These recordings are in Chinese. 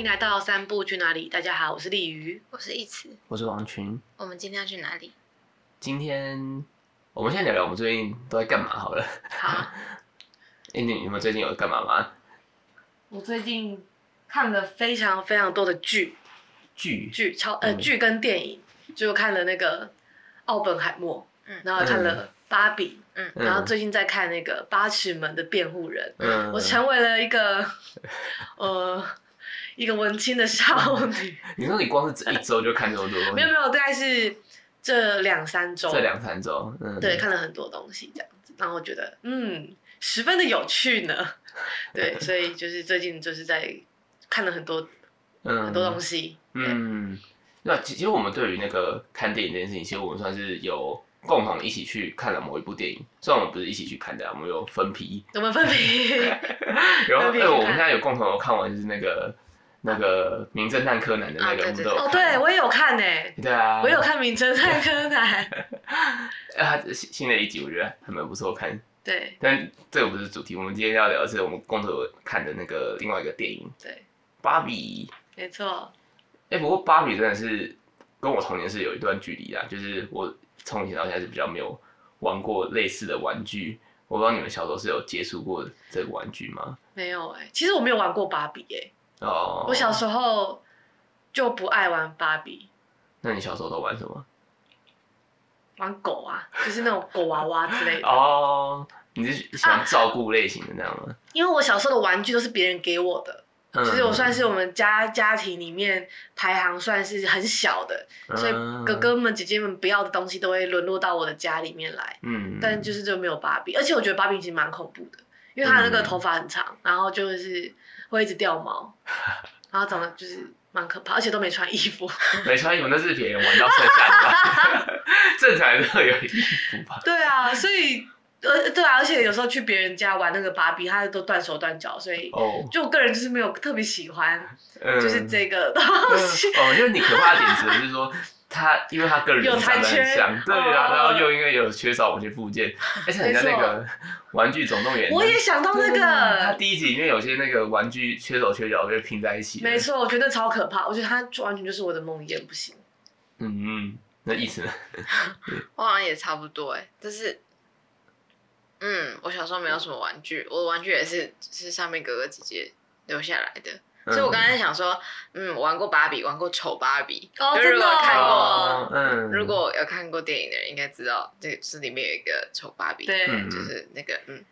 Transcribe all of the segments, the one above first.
欢迎来到三步去哪里？大家好，我是丽鱼，我是一慈，我是王群。我们今天要去哪里？今天我们先聊聊我们最近都在干嘛好了。好。哎、欸，你你们最近有干嘛吗？我最近看了非常非常多的剧，剧剧超呃剧、嗯、跟电影，就看了那个奥本海默，嗯，然后看了芭比，嗯，然后最近在看那个八尺门的辩护人，嗯，我成为了一个呃。一个文青的少女。你说你光是这一周就看这么多东西？没有没有，大概是这两三周。这两三周，嗯，对，看了很多东西这样子，然后我觉得嗯，十分的有趣呢。对，所以就是最近就是在看了很多，嗯，很多东西。嗯，那其实我们对于那个看电影这件事情，其实我们算是有共同一起去看了某一部电影，虽然我们不是一起去看的，我们有分批。我们分批。然后，对，我们现在有共同有看完就是那个。那个名侦探柯南的那个，我们都有。哦，对我也有看呢。对啊，我有看名侦探柯南。啊，新新的一集我觉得还蛮不错看。对。但这个不是主题，我们今天要聊的是我们共同看的那个另外一个电影。对。芭比。没错。哎，不过芭比真的是跟我童年是有一段距离啊，就是我从以前到现在是比较没有玩过类似的玩具。我不知道你们小时候是有接触过这个玩具吗？没有哎，其实我没有玩过芭比哎。哦，我小时候就不爱玩芭比。那你小时候都玩什么？玩狗啊，就是那种狗娃娃之类的。哦，你是喜欢照顾类型的那样吗？啊，因为我小时候的玩具都是别人给我的，其实我算是我们家家庭里面排行算是很小的，所以哥哥们姐姐们不要的东西都会沦落到我的家里面来。嗯，但就是就没有芭比，而且我觉得芭比其实蛮恐怖的，因为她那个头发很长，然后就是。会一直掉毛，然后长得就是蛮可怕，而且都没穿衣服。没穿衣服那是别人玩到剩下的，正常人都有衣服吧？对啊，所以呃对啊，而且有时候去别人家玩那个芭比，他都断手断脚，所以就我个人就是没有特别喜欢，就是这个东西。哦，因为你可怕的点子就是说。他因为他个人长得很像，对啊，然后又因为有缺少某些部件，而且人家那个玩具总动员，我也想到那个，他第一集里面有些那个玩具缺手缺脚就拼在一起，没错，我觉得超可怕，我觉得他完全就是我的梦魇，不行。嗯嗯，那意思呢？我好像也差不多哎，但是，嗯，我小时候没有什么玩具，我的玩具也是是上面哥哥姐姐留下来的。所以我刚才想说，嗯，玩过芭比，玩过丑芭比。哦，真的。如果看过，嗯，如果有看过电影的人，应该知道这是里面有一个丑芭比。对，就是那个，嗯，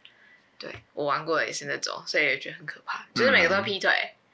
对我玩过的也是那种，所以也觉得很可怕，就是每个都要劈腿。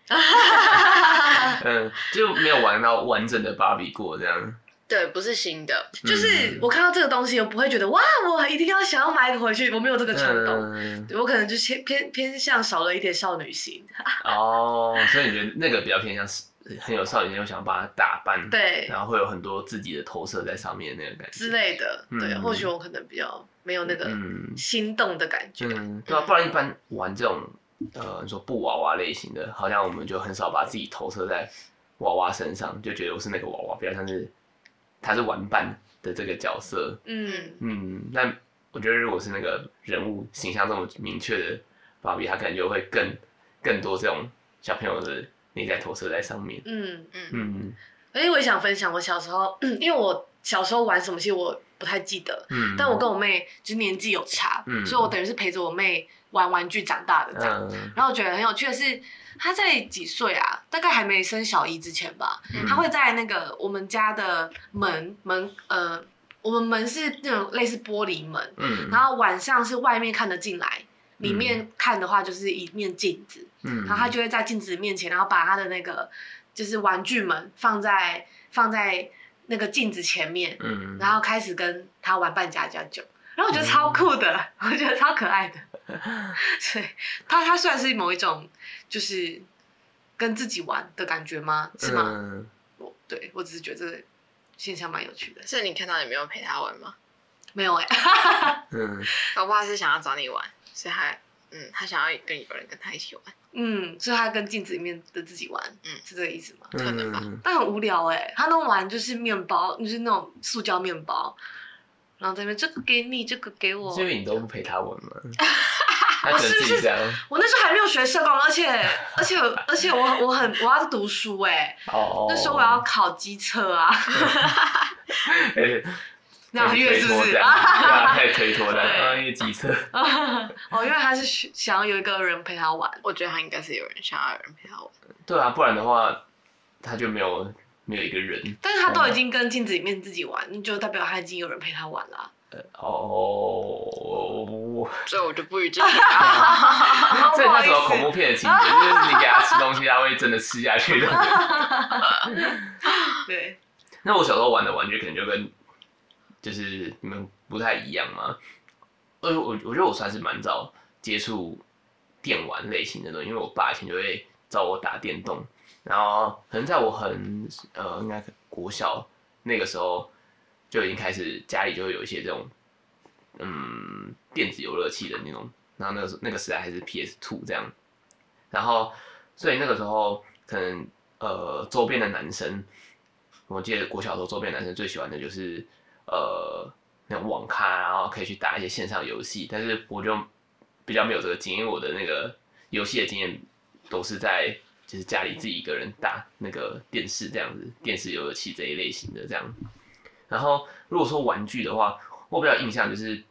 嗯，就没有玩到完整的芭比过这样。对，不是新的，就是我看到这个东西，我不会觉得哇，我一定要想要买一个回去，我没有这个冲动。嗯、我可能就偏偏偏向少了一点少女心。哦，所以你觉得那个比较偏向是很有少女心，又想把它打扮，对，然后会有很多自己的投射在上面那个感觉之类的。对，嗯、或许我可能比较没有那个心动的感觉。嗯，对啊，不然一般玩这种呃，你说布娃娃类型的，好像我们就很少把自己投射在娃娃身上，就觉得我是那个娃娃，比较像是。他是玩伴的这个角色，嗯。嗯，那我觉得如果是那个人物形象这么明确的芭比，他可能就会更更多这种小朋友的内在投射在上面，嗯嗯。嗯。哎、嗯，我也想分享我小时候，因为我小时候玩什么，其实我不太记得，嗯，但我跟我妹就年纪有差，嗯，所以我等于是陪着我妹玩玩具长大的这样，嗯、然后我觉得很有趣的是。他在几岁啊？大概还没生小一之前吧。嗯、他会在那个我们家的门门呃，我们门是那种类似玻璃门，嗯、然后晚上是外面看得进来，嗯、里面看的话就是一面镜子。嗯、然后他就会在镜子面前，然后把他的那个就是玩具们放在放在那个镜子前面，嗯、然后开始跟他玩扮家家酒。然后我觉得超酷的，嗯、我觉得超可爱的。所以他他算是某一种。就是跟自己玩的感觉吗？是吗？嗯、我对我只是觉得这个现象蛮有趣的。所以你看到你没有陪他玩吗？没有哎、欸。嗯。我爸是想要找你玩，所以他嗯，他想要跟有人跟他一起玩。嗯，所以他跟镜子里面的自己玩，嗯，是这个意思吗？可能吧。但很无聊哎、欸，他弄完就是面包，就是那种塑胶面包，然后这边这个给你，这个给我。因为你都不陪他玩吗？我是不是？我那时候还没有学社工，而且而且而且我我很我要读书哎，那时候我要考机车啊。两个月是不是？对啊，太推脱了，啊，因为机车。哦，因为他是想要有一个人陪他玩，我觉得他应该是有人想要有人陪他玩。对啊，不然的话他就没有没有一个人。但是他都已经跟镜子里面自己玩，就代表他已经有人陪他玩了。哦，所以我就不予置评。这是什么恐怖片的情节？就是你给他吃东西，他会真的吃下去的。对。那我小时候玩的玩具可能就跟。就是你们不太一样嘛？呃，我我觉得我算是蛮早接触电玩类型的东西，因为我爸以前就会找我打电动，然后可能在我很呃，应该国小那个时候就已经开始家里就会有一些这种嗯电子游乐器的那种，然后那个时那个时代还是 PS Two 这样，然后所以那个时候可能呃周边的男生，我记得国小时候周边男生最喜欢的就是。呃，那种网咖，然后可以去打一些线上游戏，但是我就比较没有这个经验，我的那个游戏的经验都是在就是家里自己一个人打那个电视这样子，电视游戏这一类型的这样。然后如果说玩具的话，我比较印象就是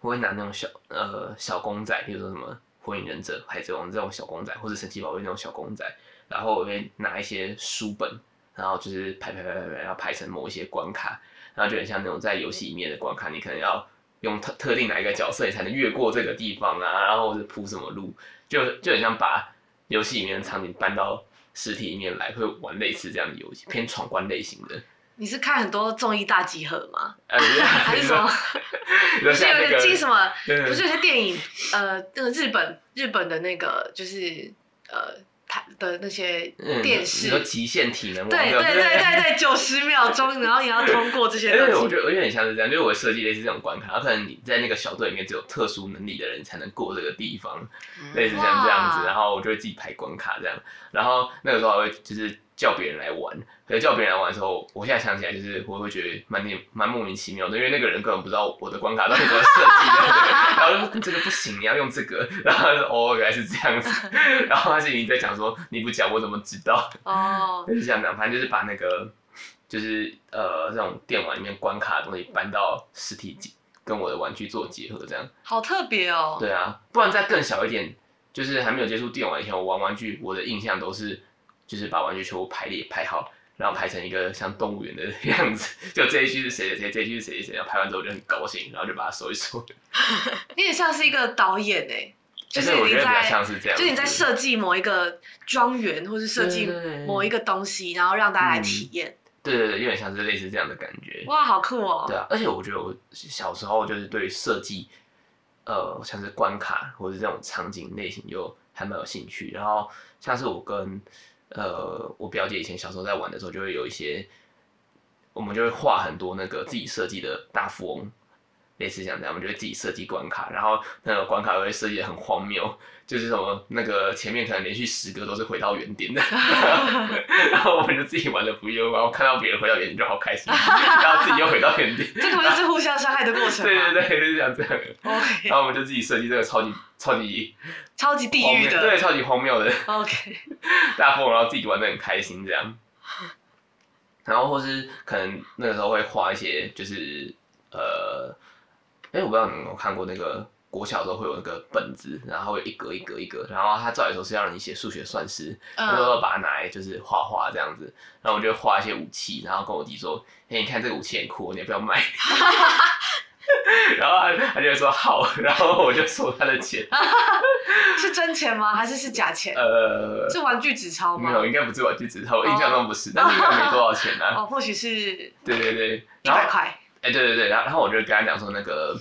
我会拿那种小呃小公仔，比如说什么火影忍者、海贼王这种小公仔，或者神奇宝贝那种小公仔，然后我会拿一些书本，然后就是排排排排排，然后排成某一些关卡。然后就很像那种在游戏里面的关卡，你可能要用特特定哪一个角色，你才能越过这个地方啊，然后或者铺什么路，就就很像把游戏里面的场景搬到实体里面来，会玩类似这样的游戏，偏闯关类型的。你是看很多综艺大集合吗？呃、还是什么？不是有个进什么？不是有些电影，呃，那个日本日本的那个就是呃。的那些电视，嗯、极限体能，对对对对 对，九十秒钟，然后你要通过这些东西。我觉得我觉得很像是这样，因为我设计类似这种关卡，可能你在那个小队里面只有特殊能力的人才能过这个地方，嗯、类似像这样子，然后我就会自己排关卡这样，然后那个时候还会就是。叫别人来玩，可是叫别人来玩的时候，我现在想起来就是我会觉得蛮点蛮莫名其妙的，因为那个人根本不知道我的关卡到底怎么设计的，然后就说这个不行，你要用这个，然后说哦，原来是这样子，然后他心里在讲说你不讲我怎么知道？哦，就是这样讲，反正就是把那个就是呃这种电玩里面关卡的东西搬到实体跟我的玩具做结合，这样好特别哦。对啊，不然再更小一点，就是还没有接触电玩以前，我玩玩具，我的印象都是。就是把玩具全部排列排好，然后排成一个像动物园的 样子。就这一区是谁的谁，这一区是谁谁，然后排完之后我就很高兴，然后就把它收一收。你也像是一个导演哎，就是你在，就是你在设计某一个庄园，或是设计某一个东西，然后让大家来体验。对对对，有点像是类似这样的感觉。哇，好酷哦！对啊，而且我觉得我小时候就是对设计，呃，像是关卡或者这种场景类型就还蛮有兴趣。然后像是我跟呃，我表姐以前小时候在玩的时候，就会有一些，我们就会画很多那个自己设计的大富翁，类似像这样，我们就会自己设计关卡，然后那个关卡会设计的很荒谬，就是什么那个前面可能连续十个都是回到原点的，然后我们就自己玩的不亦乐乎，然后看到别人回到原点就好开心，然后自己又回到原点，这个就是互相伤害的过程。对对对，就是这样这样。Okay. 然后我们就自己设计这个超级。超级 超级地狱的，对，超级荒谬的。OK，大富翁，然后自己玩的很开心这样。然后或是可能那个时候会画一些，就是呃，哎、欸，我不知道你有没有看过那个国小的时候会有那个本子，然后一格一格一格，然后他照理说是要让你写数学算式，那时候把它拿来就是画画这样子。然后我就画一些武器，然后跟我弟说：“哎、欸，你看这个武器很酷，你要不要买？” 然后他他就说好，然后我就收他的钱，是真钱吗？还是是假钱？呃，是玩具纸钞吗？没有，应该不是玩具纸钞，我印象中不是，但是应该没多少钱呢、啊。哦，或许是。对对对，一百块。哎，对对对，然后然后我就跟他讲说，那个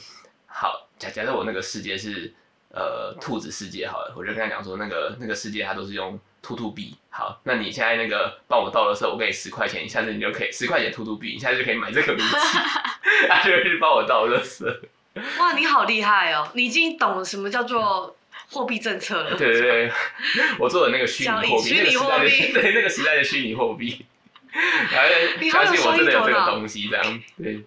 好，假假设我那个世界是呃兔子世界好了，我就跟他讲说，那个那个世界它都是用。兔兔币，好，那你现在那个帮我倒的时候，我给你十块钱，你下次你就可以十块钱兔兔币，你现在就可以买这个武器，他就会去帮我倒垃圾。哇，你好厉害哦！你已经懂了什么叫做货币政策了。对对对，我做的那个虚拟货币，虚拟货币，对那个时代的虚拟货币，然后相信我真的有这个东西，这样对。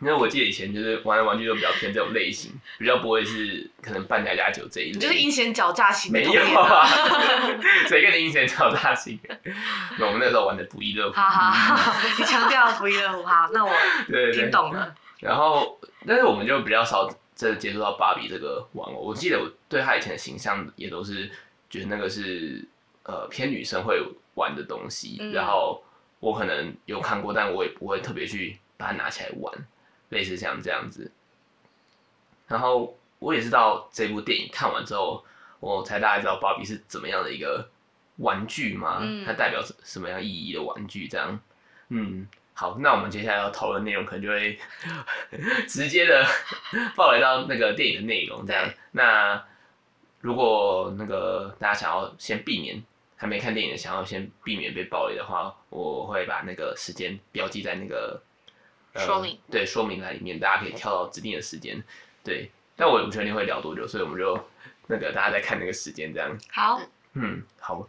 因为我记得以前就是玩的玩具都比较偏这种类型，比较不会是可能扮家家酒这一类。就是阴险狡诈型。没有啊，谁跟你阴险狡诈型？那我们那时候玩的不亦乐乎。好好好，你强调不亦乐乎，好，那我 听懂了。然后，但是我们就比较少真的接触到芭比这个玩偶。我记得我对他以前的形象也都是觉得那个是呃偏女生会玩的东西，嗯、然后我可能有看过，但我也不会特别去把它拿起来玩。类似像这样子，然后我也是到这部电影看完之后，我才大概知道芭比是怎么样的一个玩具嘛，嗯、它代表什么样意义的玩具这样。嗯，好，那我们接下来要讨论内容可能就会 直接的 爆雷到那个电影的内容这样。那如果那个大家想要先避免还没看电影的想要先避免被暴雷的话，我会把那个时间标记在那个。说明、呃、对说明栏里面，大家可以跳到指定的时间。对，但我也不确定会聊多久，所以我们就那个大家在看那个时间这样。好，嗯，好。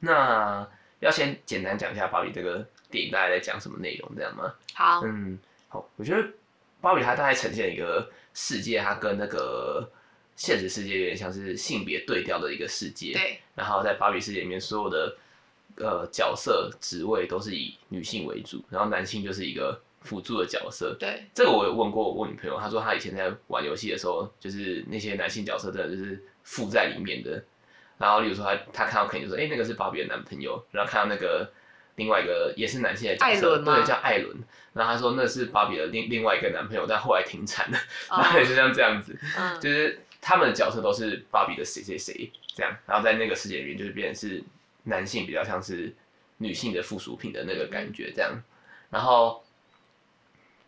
那要先简单讲一下芭比这个电影大概在讲什么内容，这样吗？好，嗯，好。我觉得芭比它大概呈现一个世界，它跟那个现实世界有点像是性别对调的一个世界。对。然后在芭比世界里面，所有的呃角色职位都是以女性为主，然后男性就是一个。辅助的角色，对，这个我有问过我女朋友，她说她以前在玩游戏的时候，就是那些男性角色真的就是附在里面的。然后，例如说她她看到肯定就说，哎、欸，那个是芭比的男朋友。然后看到那个另外一个也是男性的角色，对，叫艾伦。然后她说那是芭比的另另外一个男朋友，但后来停产了。然后也是像这样子，嗯、就是他们的角色都是芭比的谁谁谁这样。然后在那个世界里面，就是变成是男性比较像是女性的附属品的那个感觉这样。然后。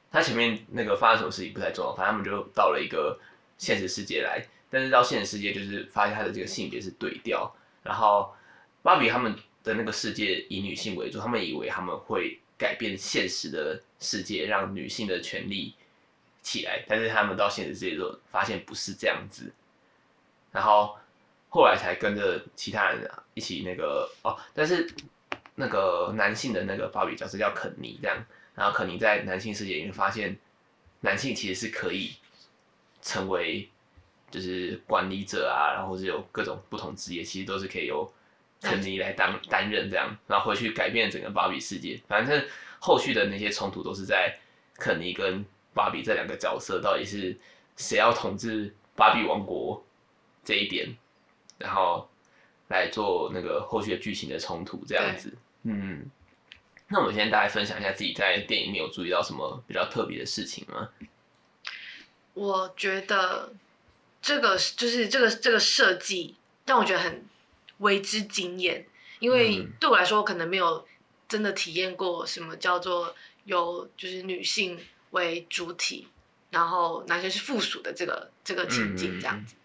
他前面那个发生什么事情不太重要，反正他们就到了一个现实世界来，但是到现实世界就是发现他的这个性别是对调，然后芭比他们的那个世界以女性为主，他们以为他们会改变现实的世界，让女性的权利起来，但是他们到现实世界之后发现不是这样子，然后后来才跟着其他人一起那个哦，但是那个男性的那个芭比角色叫肯尼这样。然后肯尼在男性世界里面发现，男性其实是可以成为就是管理者啊，然后是有各种不同职业，其实都是可以由肯尼来当担任这样，然后回去改变整个芭比世界。反正后续的那些冲突都是在肯尼跟芭比这两个角色到底是谁要统治芭比王国这一点，然后来做那个后续的剧情的冲突这样子，嗯。那我们先大概分享一下自己在电影里面有注意到什么比较特别的事情吗？我觉得这个就是这个这个设计让我觉得很为之惊艳，因为对我来说，我可能没有真的体验过什么叫做有就是女性为主体，然后男生是附属的这个这个情境这样子。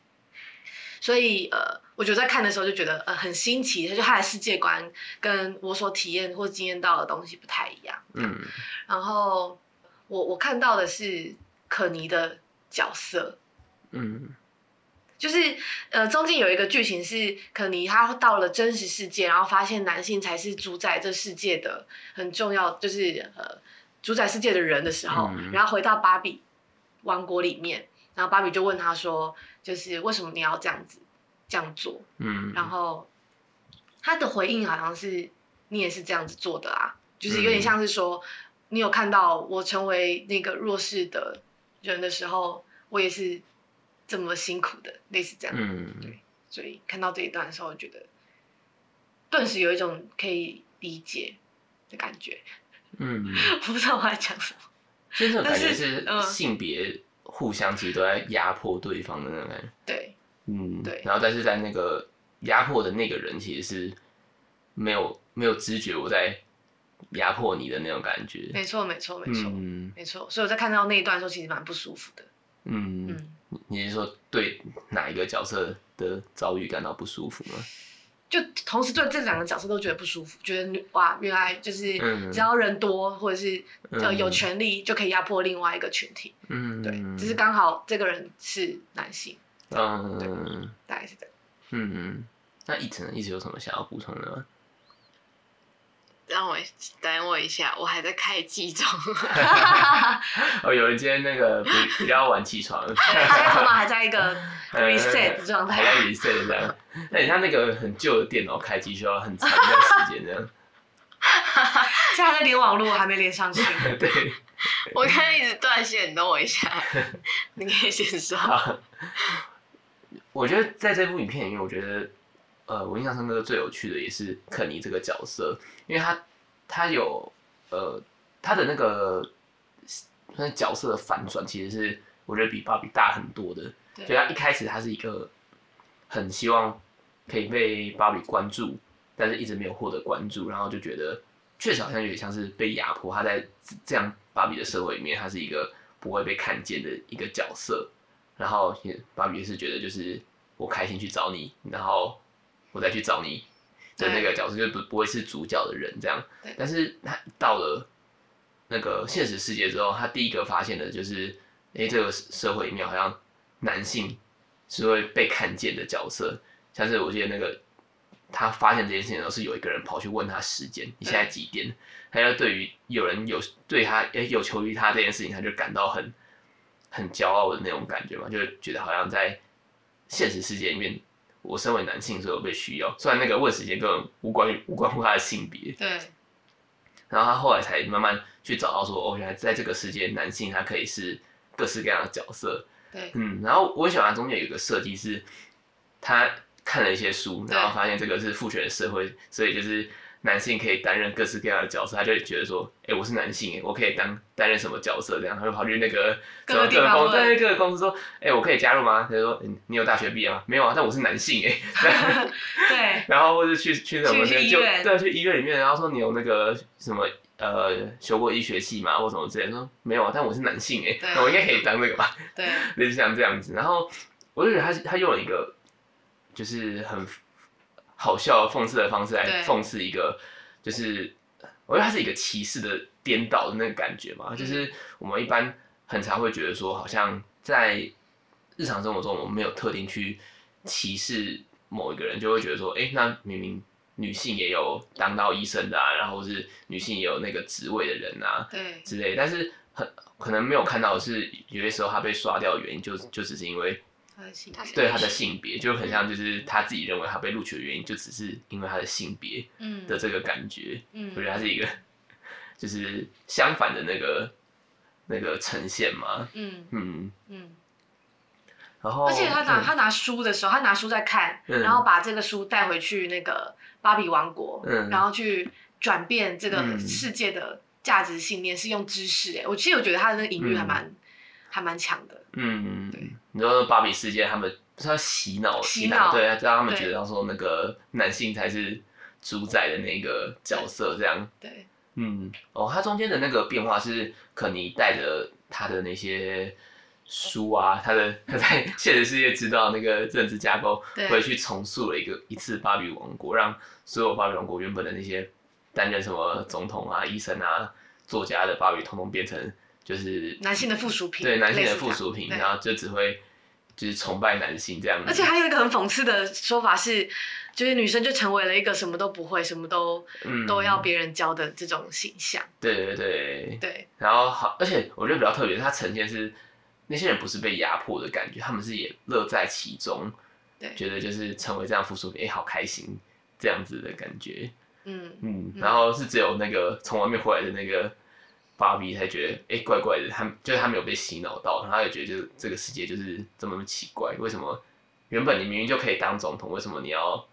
所以呃，我觉得在看的时候就觉得呃很新奇，就他的世界观跟我所体验或经验到的东西不太一样。嗯，然后我我看到的是可妮的角色，嗯，就是呃中间有一个剧情是可妮她到了真实世界，然后发现男性才是主宰这世界的很重要，就是呃主宰世界的人的时候，嗯，然后回到芭比王国里面。然后芭比就问他说：“就是为什么你要这样子这样做？”嗯，然后他的回应好像是：“你也是这样子做的啊，就是有点像是说，你有看到我成为那个弱势的人的时候，我也是这么辛苦的，类似这样。”嗯，对，所以看到这一段的时候，我觉得顿时有一种可以理解的感觉。嗯，我不知道我在讲什么，这种感觉是性别。互相其实都在压迫对方的那种感觉，对，嗯，对。然后，但是在那个压迫的那个人，其实是没有没有知觉我在压迫你的那种感觉。没错，没错，没错，嗯，没错。所以我在看到那一段的时候，其实蛮不舒服的。嗯嗯，你是说对哪一个角色的遭遇感到不舒服吗？就同时对这两个角色都觉得不舒服，觉得哇，原来就是只要人多或者是呃有权利就可以压迫另外一个群体，嗯，对，只是刚好这个人是男性，嗯，对，大概是这样。嗯。嗯，那一晨一直有什么想要补充的吗？让我等我一下，我还在开机中。哦，有人今天那个比 比较晚起床，现在头脑还在一个 reset 状态，还在 reset 这样。那你像那个很旧的电脑开机需要很长一段时间这样。现在还在连网络，还没连上去。对。我刚才一直断线，等我一下。你可以先说。我觉得在这部影片里面，我觉得。呃，我印象深刻最有趣的也是肯尼这个角色，因为他他有呃他的那个那角色的反转，其实是我觉得比芭比大很多的。对，所以他一开始他是一个很希望可以被芭比关注，但是一直没有获得关注，然后就觉得确实好像有点像是被压迫。他在这样芭比的社会里面，他是一个不会被看见的一个角色。然后也芭比也是觉得就是我开心去找你，然后。我再去找你的那个角色，就不不会是主角的人这样。但是他到了那个现实世界之后，他第一个发现的就是，哎、欸，这个社会里面好像男性是会被看见的角色。像是我记得那个他发现这件事情的时候，是有一个人跑去问他时间，你现在几点？他就对于有人有对他哎、欸、有求于他这件事情，他就感到很很骄傲的那种感觉嘛，就觉得好像在现实世界里面。我身为男性，所以我被需要。虽然那个问时间根本无关于无关乎他的性别。对。然后他后来才慢慢去找到说，哦，原来在这个世界，男性他可以是各式各样的角色。对。嗯，然后我很喜欢中间有一个设计是，他看了一些书，然后发现这个是父权社会，所以就是。男性可以担任各式各样的角色，他就会觉得说，哎、欸，我是男性，哎，我可以当担任什么角色？这样，他就跑去那个什么各个公司，对各个公司说，哎、欸，我可以加入吗？他就说，你有大学毕业吗？没有啊，但我是男性，哎，对。然后或者去去什么去就对，去医院里面，然后说你有那个什么呃修过医学系嘛？或什么之类的，说没有啊，但我是男性，哎，那我应该可以当那个吧？对，类似像这样子。然后我就觉得他他用了一个就是很。好笑讽刺的方式来讽刺一个，就是我觉得它是一个歧视的颠倒的那个感觉嘛，就是我们一般很常会觉得说，好像在日常生活中我们没有特定去歧视某一个人，就会觉得说，哎，那明明女性也有当到医生的啊，然后是女性也有那个职位的人啊，对，之类，但是很可能没有看到的是，有些时候他被刷掉的原因就就只是因为。对他的性别就很像，就是他自己认为他被录取的原因，就只是因为他的性别的这个感觉。嗯，我觉得他是一个，就是相反的那个那个呈现嘛。嗯嗯嗯。然后，而且他拿他拿书的时候，他拿书在看，然后把这个书带回去那个芭比王国，然后去转变这个世界的价值信念，是用知识。哎，我其实我觉得他的那个隐喻还蛮还蛮强的。嗯，对。你说芭比世界，他们是要洗脑，洗脑，对，让他们觉得说那个男性才是主宰的那个角色，这样。对，嗯，哦，他中间的那个变化是肯尼带着他的那些书啊，他的他在 现实世界知道那个认知架构，回去重塑了一个一次芭比王国，让所有芭比王国原本的那些担任什么总统啊、医生啊、作家的芭比，通通变成。就是男性的附属品，对男性的附属品，然后就只会就是崇拜男性这样子。而且还有一个很讽刺的说法是，就是女生就成为了一个什么都不会、什么都、嗯、都要别人教的这种形象。对对对对。然后好，而且我觉得比较特别，它呈现是那些人不是被压迫的感觉，他们是也乐在其中，对，觉得就是成为这样附属品，哎、欸，好开心这样子的感觉。嗯嗯。然后是只有那个从外面回来的那个。芭比才觉得哎、欸，怪怪的，他就是他没有被洗脑到，他也觉得就是这个世界就是这么奇怪，为什么原本你明明就可以当总统，为什么你要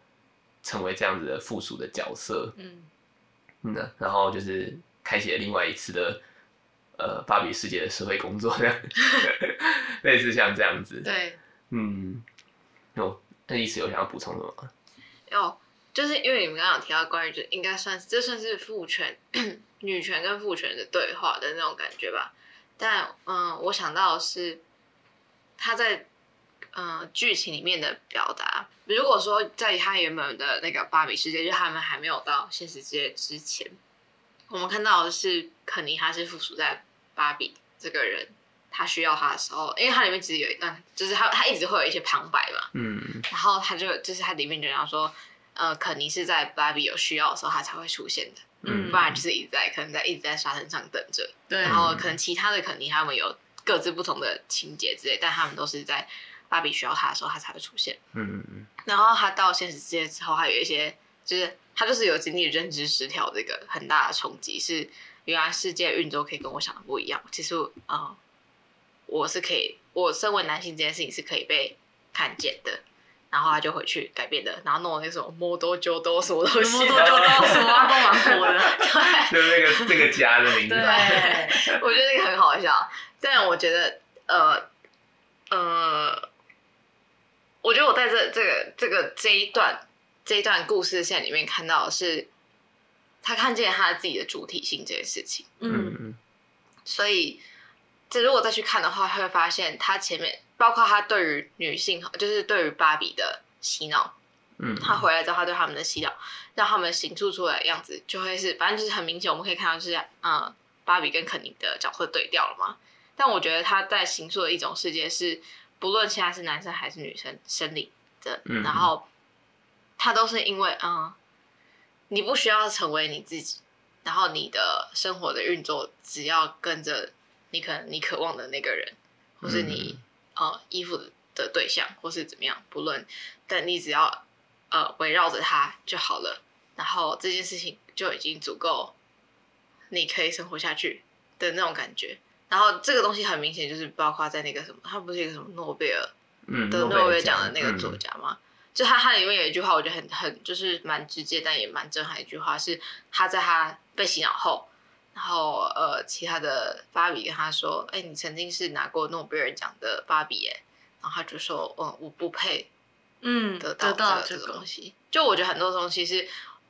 成为这样子的附属的角色？嗯，嗯，然后就是开启了另外一次的呃芭比世界的社会工作，这样 类似像这样子。对，嗯，有那意思有想要补充什么吗？有，就是因为你们刚刚有提到关于就应该算是这算是父权。女权跟父权的对话的那种感觉吧，但嗯，我想到的是他在嗯剧情里面的表达。如果说在他原本的那个芭比世界，就他们还没有到现实世界之前，我们看到的是肯尼他是附属在芭比这个人，他需要他的时候，因为他里面其实有一段，就是他他一直会有一些旁白嘛，嗯，然后他就就是他里面就讲说，呃，肯尼是在芭比有需要的时候他才会出现的。嗯，不然就是一直在可能在一直在沙滩上等着，对，然后可能其他的肯尼他们有各自不同的情节之类，但他们都是在芭比需要他的时候他才会出现，嗯嗯嗯，然后他到现实世界之后，还有一些就是他就是有经历认知失调这个很大的冲击，是原来世界运作可以跟我想的不一样，其实啊、呃，我是可以，我身为男性这件事情是可以被看见的。然后他就回去改变的，然后弄了那个什么摩多鸠多什么东西，摩多鸠多什么阿公王国的，对，就那个这个家的名字。对，我觉得那个很好笑。但我觉得，呃，呃，我觉得我在这这个这个这一段这一段故事线里面看到的是，他看见他自己的主体性这件事情。嗯嗯。所以，这如果再去看的话，会发现他前面。包括他对于女性，就是对于芭比的洗脑，嗯，他回来之后，他对他们的洗脑，让他们形塑出来的样子，就会是，反正就是很明显，我们可以看到是，嗯，芭比跟肯尼的角色对调了嘛。但我觉得他在形塑的一种世界是，不论现在是男生还是女生生理的，嗯，然后他都是因为，嗯，你不需要成为你自己，然后你的生活的运作只要跟着你可能你渴望的那个人，或是你。嗯呃，依附的对象或是怎么样，不论，但你只要呃围绕着他就好了，然后这件事情就已经足够，你可以生活下去的那种感觉。然后这个东西很明显就是包括在那个什么，他不是一个什么诺贝尔的诺贝尔奖的那个作家吗？嗯、就他他里面有一句话，我觉得很很就是蛮直接，但也蛮震撼。一句话是他在他被洗脑后。然后呃，其他的芭比跟他说：“哎，你曾经是拿过诺贝尔奖的芭比耶。”然后他就说：“嗯，我不配，嗯，得到这个东西。”就我觉得很多东西是，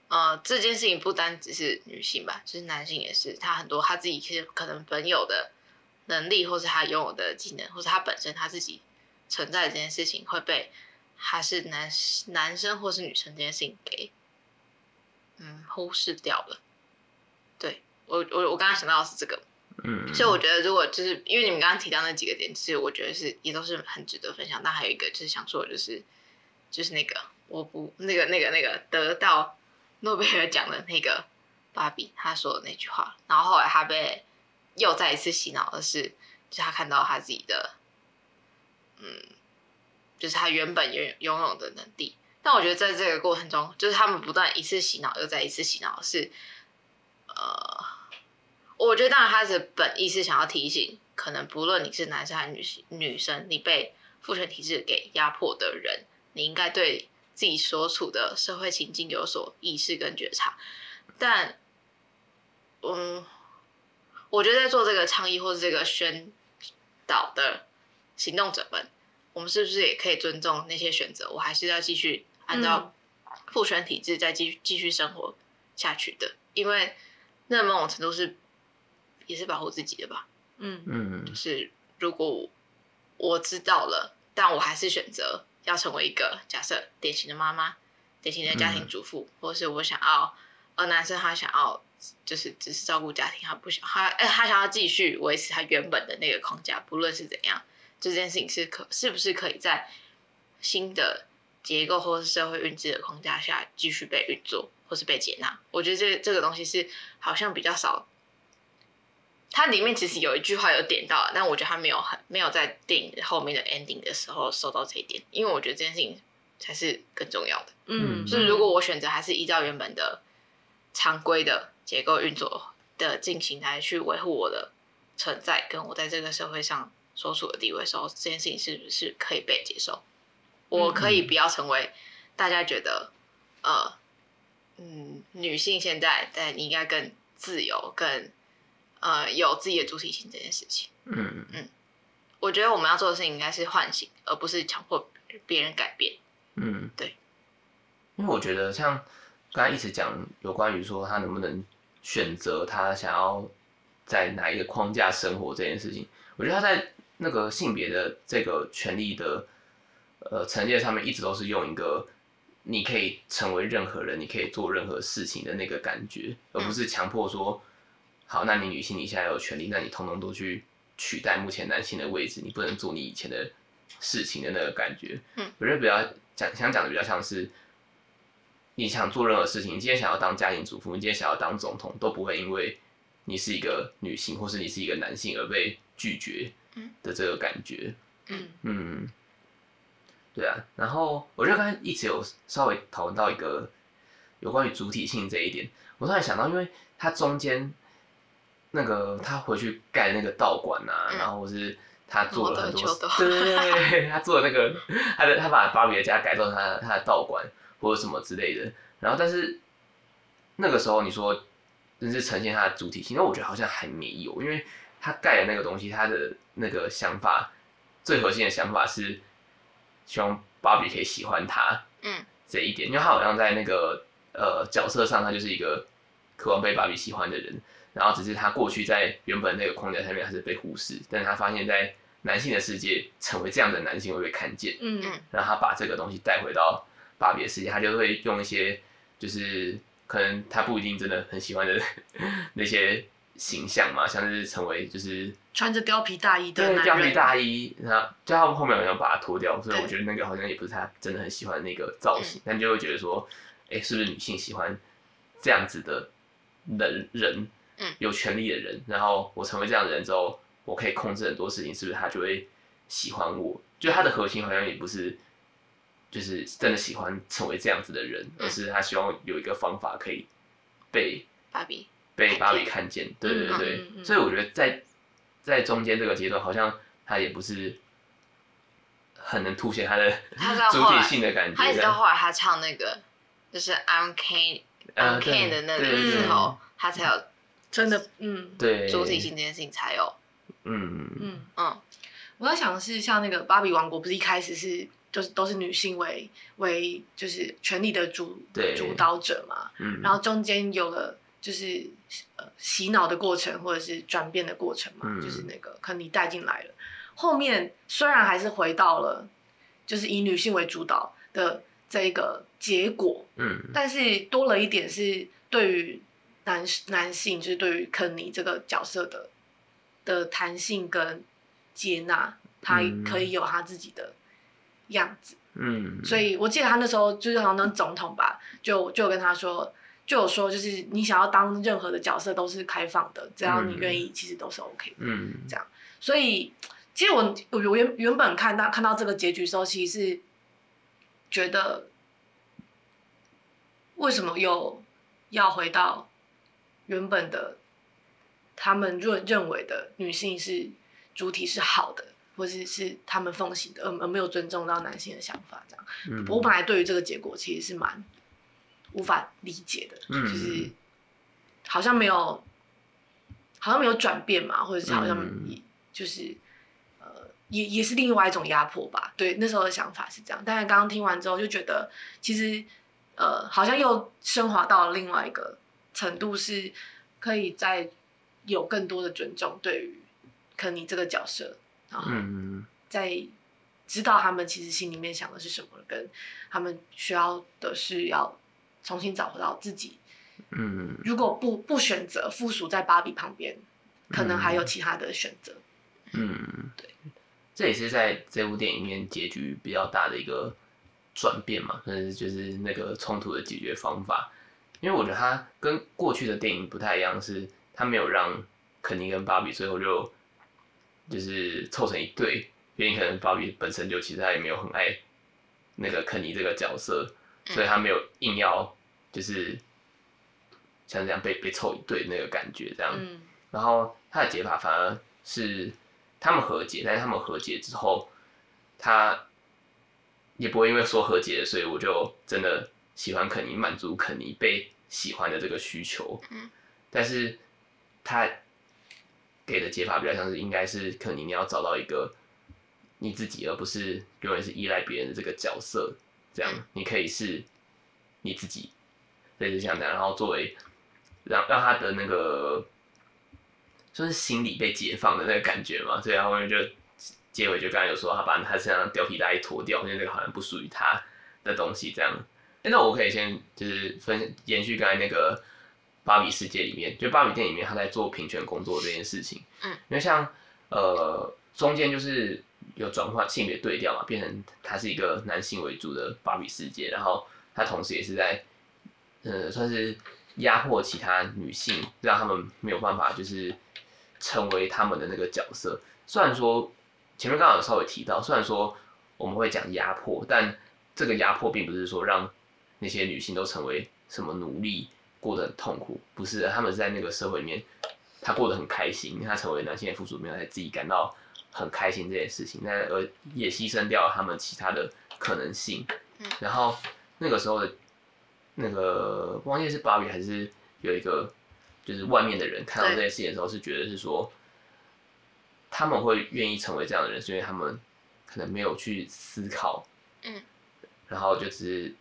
呃，这件事情不单只是女性吧，就是男性也是。他很多他自己其实可能本有的能力，或是他拥有的技能，或是他本身他自己存在的这件事情，会被他是男男生或是女生这件事情给嗯忽视掉了。对。我我我刚刚想到的是这个，嗯，所以我觉得如果就是因为你们刚刚提到那几个点，其实我觉得是也都是很值得分享。但还有一个就是想说的就是就是那个我不那个那个那个得到诺贝尔奖的那个芭比他说的那句话，然后后来他被又再一次洗脑的是，就是他看到他自己的，嗯，就是他原本拥拥有的能力。但我觉得在这个过程中，就是他们不断一次洗脑又再一次洗脑是，呃。我觉得当然，他的本意是想要提醒，可能不论你是男生还是女性女生，你被父权体制给压迫的人，你应该对自己所处的社会情境有所意识跟觉察。但，嗯，我觉得在做这个倡议或是这个宣导的行动者们，我们是不是也可以尊重那些选择？我还是要继续按照父权体制再继续继续生活下去的，因为那某种程度是。也是保护自己的吧，嗯嗯，就是如果我知道了，但我还是选择要成为一个假设典型的妈妈，典型的家庭主妇，嗯、或是我想要，呃，男生他想要就是只是照顾家庭，他不想他，哎，他想要继续维持他原本的那个框架，不论是怎样，这件事情是可是不是可以在新的结构或是社会运制的框架下继续被运作，或是被接纳？我觉得这这个东西是好像比较少。它里面其实有一句话有点到，但我觉得它没有很没有在电影后面的 ending 的时候收到这一点，因为我觉得这件事情才是更重要的。嗯，就是如果我选择还是依照原本的常规的结构运作的进行来去维护我的存在，跟我在这个社会上所处的地位的时候，这件事情是不是可以被接受？我可以不要成为大家觉得呃嗯女性现在但你应该更自由更。呃，有自己的主体性这件事情，嗯嗯，我觉得我们要做的事情应该是唤醒，而不是强迫别人改变。嗯，对。因为我觉得像刚才一直讲有关于说他能不能选择他想要在哪一个框架生活这件事情，我觉得他在那个性别的这个权利的呃层面上面，一直都是用一个你可以成为任何人，你可以做任何事情的那个感觉，而不是强迫说。好，那你女性你现在有权利，那你通通都去取代目前男性的位置，你不能做你以前的事情的那个感觉。嗯，我觉得比较讲想讲的比较像是，你想做任何事情，你今天想要当家庭主妇，你今天想要当总统，都不会因为你是一个女性或是你是一个男性而被拒绝的这个感觉。嗯嗯，对啊。然后我觉得刚才一直有稍微讨论到一个有关于主体性这一点，我突然想到，因为它中间那个他回去盖那个道馆啊，然后是。他做了很多，对对对，他做了那个，他的他把芭比的家改造成他他的道馆或者什么之类的，然后但是那个时候你说真是呈现他的主体性，那我觉得好像还没有，因为他盖的那个东西，他的那个想法最核心的想法是希望芭比可以喜欢他，嗯，这一点，因为他好像在那个呃角色上，他就是一个渴望被芭比喜欢的人。然后只是他过去在原本那个框架下面还是被忽视，但是他发现，在男性的世界成为这样的男性会被看见，嗯。嗯，然后他把这个东西带回到芭比的世界，他就会用一些就是可能他不一定真的很喜欢的 那些形象嘛，像是成为就是穿着貂皮大衣的貂皮大衣，然后就他后面好像把它脱掉，所以我觉得那个好像也不是他真的很喜欢的那个造型，但就会觉得说，哎，是不是女性喜欢这样子的人人？有权利的人，然后我成为这样的人之后，我可以控制很多事情，是不是他就会喜欢我？就他的核心好像也不是，就是真的喜欢成为这样子的人，而是他希望有一个方法可以被芭比被芭比看见。对对对，所以我觉得在在中间这个阶段，好像他也不是很能凸显他的 主体性的感觉。他一直到后来，他唱那个就是 I'm Ken I'm Ken 的那个时候，他才有。真的，嗯，对，主体性这件事情才有，嗯。嗯嗯，我在想的是，像那个芭比王国，不是一开始是就是都是女性为为就是权力的主主导者嘛，嗯，然后中间有了就是呃洗脑的过程或者是转变的过程嘛，嗯、就是那个可能你带进来了，后面虽然还是回到了就是以女性为主导的这一个结果，嗯，但是多了一点是对于。男男性就是对于肯尼这个角色的的弹性跟接纳，他可以有他自己的样子。嗯，所以我记得他那时候就是好像当总统吧，就就跟他说，就有说就是你想要当任何的角色都是开放的，只要你愿意，其实都是 OK 的。嗯，这样。所以其实我我原原本看到看到这个结局的时候，其实是觉得为什么又要回到。原本的他们认认为的女性是主体是好的，或者是是他们奉行的，而而没有尊重到男性的想法，这样。嗯、我本来对于这个结果其实是蛮无法理解的，嗯、就是好像没有，好像没有转变嘛，或者是好像就是、嗯、呃，也也是另外一种压迫吧。对，那时候的想法是这样，但是刚刚听完之后就觉得，其实呃，好像又升华到了另外一个。程度是可以再有更多的尊重，对于肯尼这个角色，然后在知道他们其实心里面想的是什么，跟他们需要的是要重新找回到自己。嗯，如果不不选择附属在芭比旁边，可能还有其他的选择。嗯，对，这也是在这部电影里面结局比较大的一个转变嘛，是就是那个冲突的解决方法。因为我觉得他跟过去的电影不太一样，是他没有让肯尼跟芭比最后就就是凑成一对，原因可能芭比本身就其实他也没有很爱那个肯尼这个角色，所以他没有硬要就是像这样被被凑一对那个感觉这样。然后他的解法反而是他们和解，但是他们和解之后，他也不会因为说和解，所以我就真的。喜欢肯尼，满足肯尼被喜欢的这个需求，嗯，但是他给的解法比较像是，应该是肯尼你要找到一个你自己，而不是永远是依赖别人的这个角色，这样你可以是你自己，类似像这样，然后作为让让他的那个就是心理被解放的那个感觉嘛，所以后面就结尾就刚才有说，他把他身上貂皮大衣脱掉，因为这个好像不属于他的东西，这样。那我可以先就是分延续刚才那个芭比世界里面，就芭比电影里面他在做平权工作这件事情。嗯，因为像呃中间就是有转换性别对调嘛，变成他是一个男性为主的芭比世界，然后他同时也是在呃，算是压迫其他女性，让他们没有办法就是成为他们的那个角色。虽然说前面刚好有稍微提到，虽然说我们会讲压迫，但这个压迫并不是说让那些女性都成为什么奴隶，过得很痛苦，不是，他们是在那个社会里面，她过得很开心，她成为男性的附属品，她自己感到很开心这件事情，那而也牺牲掉了他们其他的可能性。然后那个时候的，那个忘记是芭比还是有一个，就是外面的人看到这件事情的时候，是觉得是说，他们会愿意成为这样的人，是因为他们可能没有去思考，嗯，然后就只是。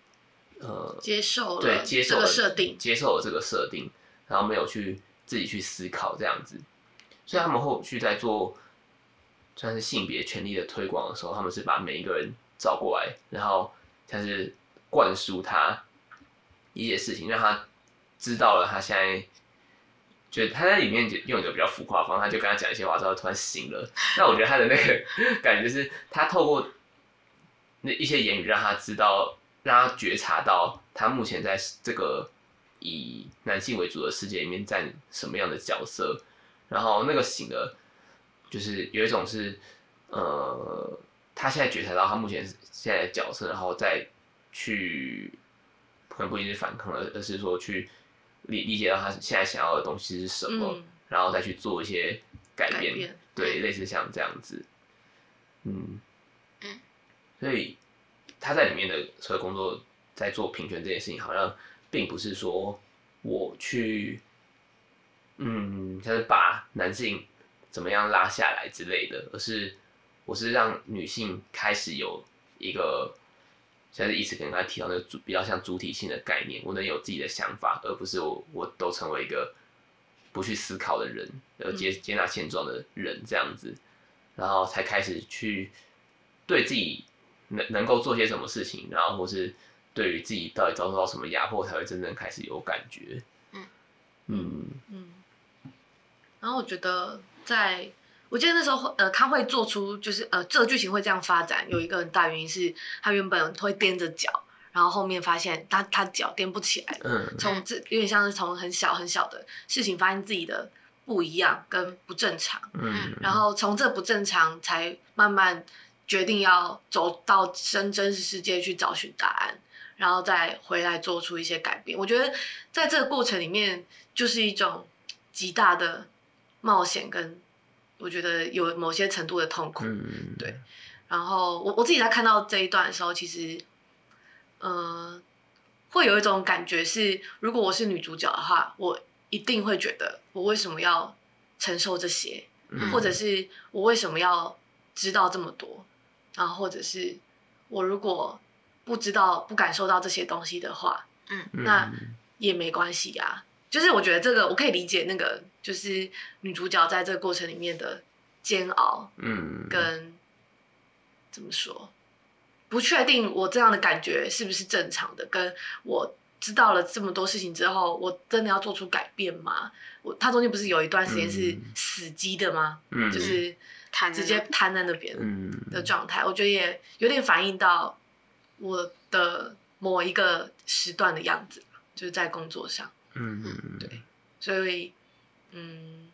呃，接受了对，接受了这个设定，接受了这个设定，然后没有去自己去思考这样子，所以他们后续在做算是性别权利的推广的时候，他们是把每一个人找过来，然后像是灌输他一些事情，让他知道了他现在，就他在里面就用一个比较浮夸的方式，他就跟他讲一些话之后突然醒了。那我觉得他的那个感觉是他透过那一些言语让他知道。让他觉察到他目前在这个以男性为主的世界里面占什么样的角色，然后那个醒的，就是有一种是，呃，他现在觉察到他目前现在的角色，然后再去，可能不一定是反抗，而而是说去理理解到他现在想要的东西是什么，嗯、然后再去做一些改变，改变对，类似像这样子，嗯，嗯，所以。他在里面的所有工作，在做平权这件事情，好像并不是说我去，嗯，就是把男性怎么样拉下来之类的，而是我是让女性开始有一个，像是一直跟刚才提到那个主比较像主体性的概念，我能有自己的想法，而不是我我都成为一个不去思考的人，而接接纳现状的人这样子，然后才开始去对自己。能能够做些什么事情，然后或是对于自己到底遭受到什么压迫，才会真正开始有感觉。嗯嗯嗯。然后我觉得在，在我记得那时候，呃，他会做出就是呃，这个剧情会这样发展，有一个很大原因是他原本会踮着脚，然后后面发现他他脚踮不起来。嗯。从这有点像是从很小很小的事情发现自己的不一样跟不正常。嗯。然后从这不正常才慢慢。决定要走到真真实世界去找寻答案，然后再回来做出一些改变。我觉得在这个过程里面，就是一种极大的冒险，跟我觉得有某些程度的痛苦。嗯、对。然后我我自己在看到这一段的时候，其实，呃，会有一种感觉是，如果我是女主角的话，我一定会觉得，我为什么要承受这些，嗯、或者是我为什么要知道这么多。然后，或者是我如果不知道、不感受到这些东西的话，嗯，那也没关系呀。就是我觉得这个我可以理解，那个就是女主角在这个过程里面的煎熬，嗯，跟怎么说，不确定我这样的感觉是不是正常的。跟我知道了这么多事情之后，我真的要做出改变吗？我他中间不是有一段时间是死机的吗？嗯，就是。直接瘫在那边的状态，嗯、我觉得也有点反映到我的某一个时段的样子，就是在工作上。嗯嗯对，所以嗯，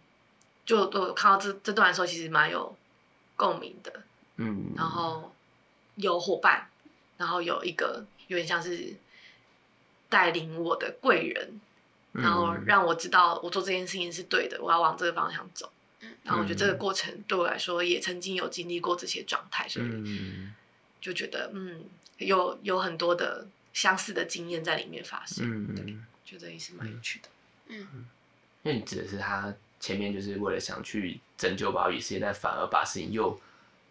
就我看到这这段的时候，其实蛮有共鸣的。嗯，然后有伙伴，然后有一个有点像是带领我的贵人，然后让我知道我做这件事情是对的，我要往这个方向走。然后我觉得这个过程对我来说也曾经有经历过这些状态，所以就觉得嗯，有有很多的相似的经验在里面发生，嗯，对，觉得也是蛮有趣的，嗯，因为你指的是他前面就是为了想去拯救保育世界，但反而把事情又，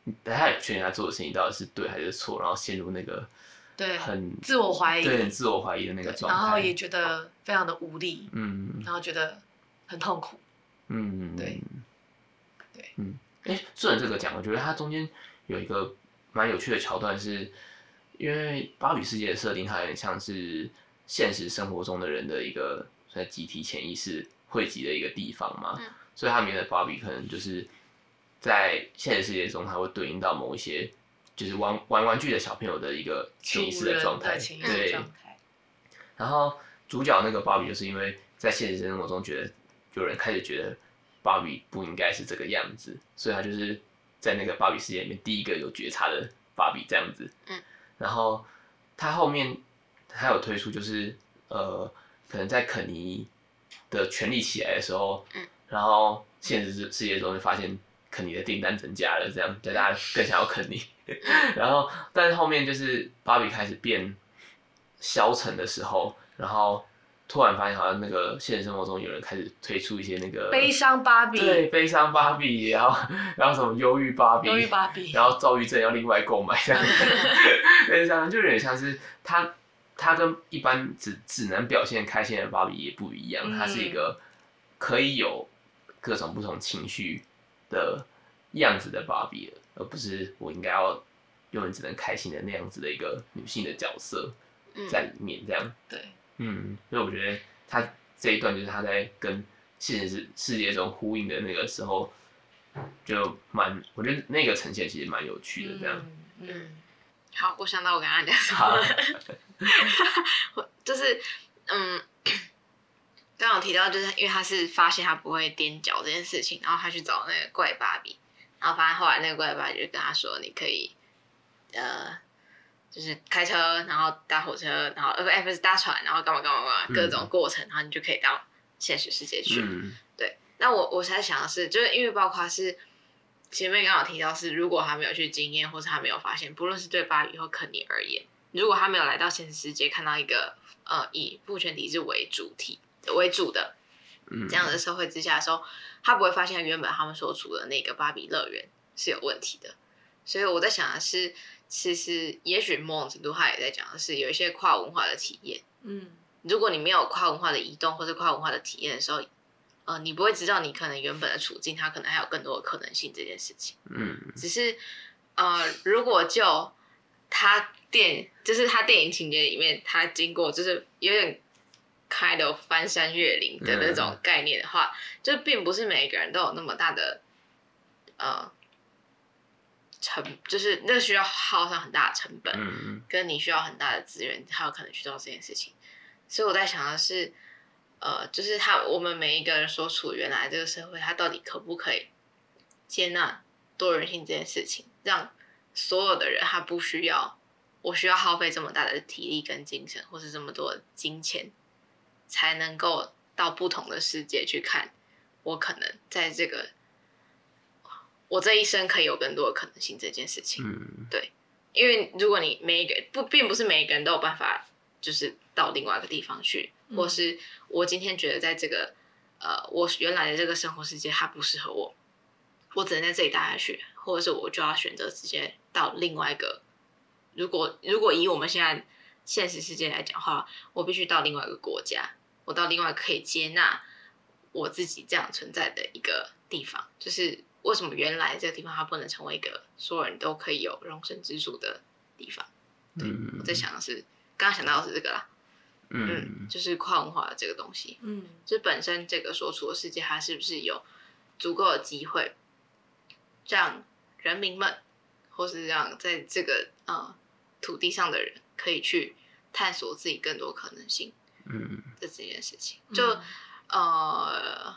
不确定他做的事情到底是对还是错，然后陷入那个对很自我怀疑，对自我怀疑的那个状态，然后也觉得非常的无力，嗯，然后觉得很痛苦，嗯，对。嗯，哎，顺着这个讲，我觉得它中间有一个蛮有趣的桥段是，是因为芭比世界的设定，它有点像是现实生活中的人的一个在集体潜意识汇集的一个地方嘛，嗯、所以它里面的芭比可能就是在现实世界中，它会对应到某一些就是玩玩玩具的小朋友的一个潜意识的状态，对。然后主角那个芭比，就是因为在现实生活中觉得有人开始觉得芭比不应该是这个样子，所以他就是在那个芭比世界里面第一个有觉察的芭比这样子。嗯，然后他后面他有推出，就是呃，可能在肯尼的权力起来的时候，嗯，然后现实世界中就发现肯尼的订单增加了，这样就大家更想要肯尼。然后，但是后面就是芭比开始变消沉的时候，然后突然发现好像那个现实生活中有人开始推出一些那个悲伤芭比，对，悲伤芭比，然后然后什么忧郁芭比，忧郁芭比，然后躁郁症要另外购买这样，对，这样就有点像是他他跟一般只只能表现开心的芭比也不一样，他是一个可以有各种不同情绪的样子的芭比。而不是我应该要永远只能开心的那样子的一个女性的角色在里面，这样、嗯、对，嗯，所以我觉得他这一段就是他在跟现实世界中呼应的那个时候，就蛮，我觉得那个呈现其实蛮有趣的，这样嗯，嗯，好，我想到我刚刚讲什么就是嗯，刚刚有提到就是因为他是发现他不会踮脚这件事情，然后他去找那个怪芭比。然后发现后来那个怪芭比就跟他说：“你可以，呃，就是开车，然后搭火车，然后呃不哎不是搭船，然后干嘛干嘛干嘛各种过程，然后你就可以到现实世界去。嗯”对。那我我才想的是，就是因为包括是前面刚好提到是，如果他没有去经验，或是他没有发现，不论是对巴黎或肯尼而言，如果他没有来到现实世界，看到一个呃以父权体制为主体为主的这样的社会之下的时候。他不会发现原本他们所处的那个芭比乐园是有问题的，所以我在想的是，其实也许某种程度他也在讲的是有一些跨文化的体验。嗯，如果你没有跨文化的移动或者跨文化的体验的时候，呃，你不会知道你可能原本的处境，它可能还有更多的可能性这件事情。嗯，只是呃，如果就他电就是他电影情节里面，他经过就是有点。开的翻山越岭的那种概念的话，嗯、就并不是每一个人都有那么大的呃成，就是那需要耗上很大的成本，嗯、跟你需要很大的资源，才有可能去做这件事情。所以我在想的是，呃，就是他我们每一个人所处原来这个社会，他到底可不可以接纳多元性这件事情，让所有的人他不需要我需要耗费这么大的体力跟精神，或是这么多金钱。才能够到不同的世界去看，我可能在这个，我这一生可以有更多的可能性这件事情。嗯，对，因为如果你每一个不，并不是每一个人都有办法，就是到另外一个地方去，嗯、或是我今天觉得在这个，呃，我原来的这个生活世界它不适合我，我只能在这里待下去，或者是我就要选择直接到另外一个。如果如果以我们现在现实世界来讲的话，我必须到另外一个国家。我到另外可以接纳我自己这样存在的一个地方，就是为什么原来这个地方它不能成为一个所有人都可以有容身之处的地方？对，嗯、我在想的是，刚刚想到的是这个啦，嗯，嗯，就是跨文化的这个东西，嗯，就本身这个所处的世界，它是不是有足够的机会，让人民们，或是让在这个呃土地上的人，可以去探索自己更多可能性。嗯，的这件事情，就、嗯、呃，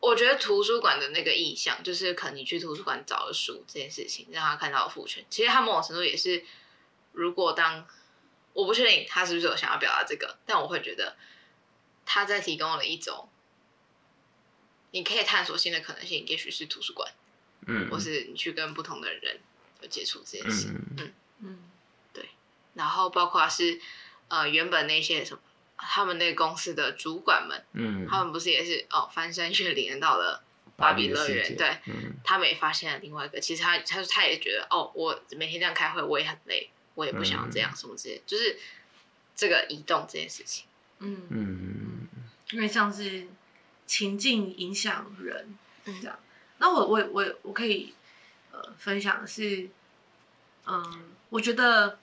我觉得图书馆的那个意向，就是可能你去图书馆找的书这件事情，让他看到父权。其实他某种程度也是，如果当我不确定他是不是有想要表达这个，但我会觉得他在提供了一种你可以探索新的可能性，也许是图书馆，嗯，或是你去跟不同的人有接触这件事，嗯嗯，嗯，对，然后包括是。呃，原本那些什么，他们那个公司的主管们，嗯，他们不是也是哦，翻山越岭到了芭比乐园，对，嗯，他们也发现了另外一个，其实他他说他也觉得哦，我每天这样开会，我也很累，我也不想要这样，什么之类，就是这个移动这件事情，嗯。嗯，因为像是情境影响人，这样，那我我我我可以呃分享的是，嗯，我觉得。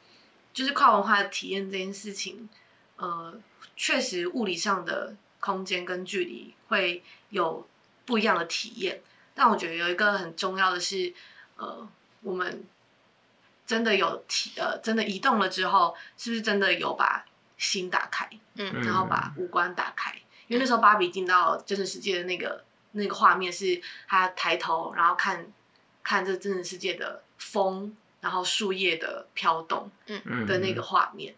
就是跨文化的体验这件事情，呃，确实物理上的空间跟距离会有不一样的体验。但我觉得有一个很重要的是，呃，我们真的有体呃真的移动了之后，是不是真的有把心打开，嗯，然后把五官打开，因为那时候芭比进到真实世界的那个那个画面是她抬头，然后看看这真实世界的风，然后树叶的飘动，嗯的那个画面，对，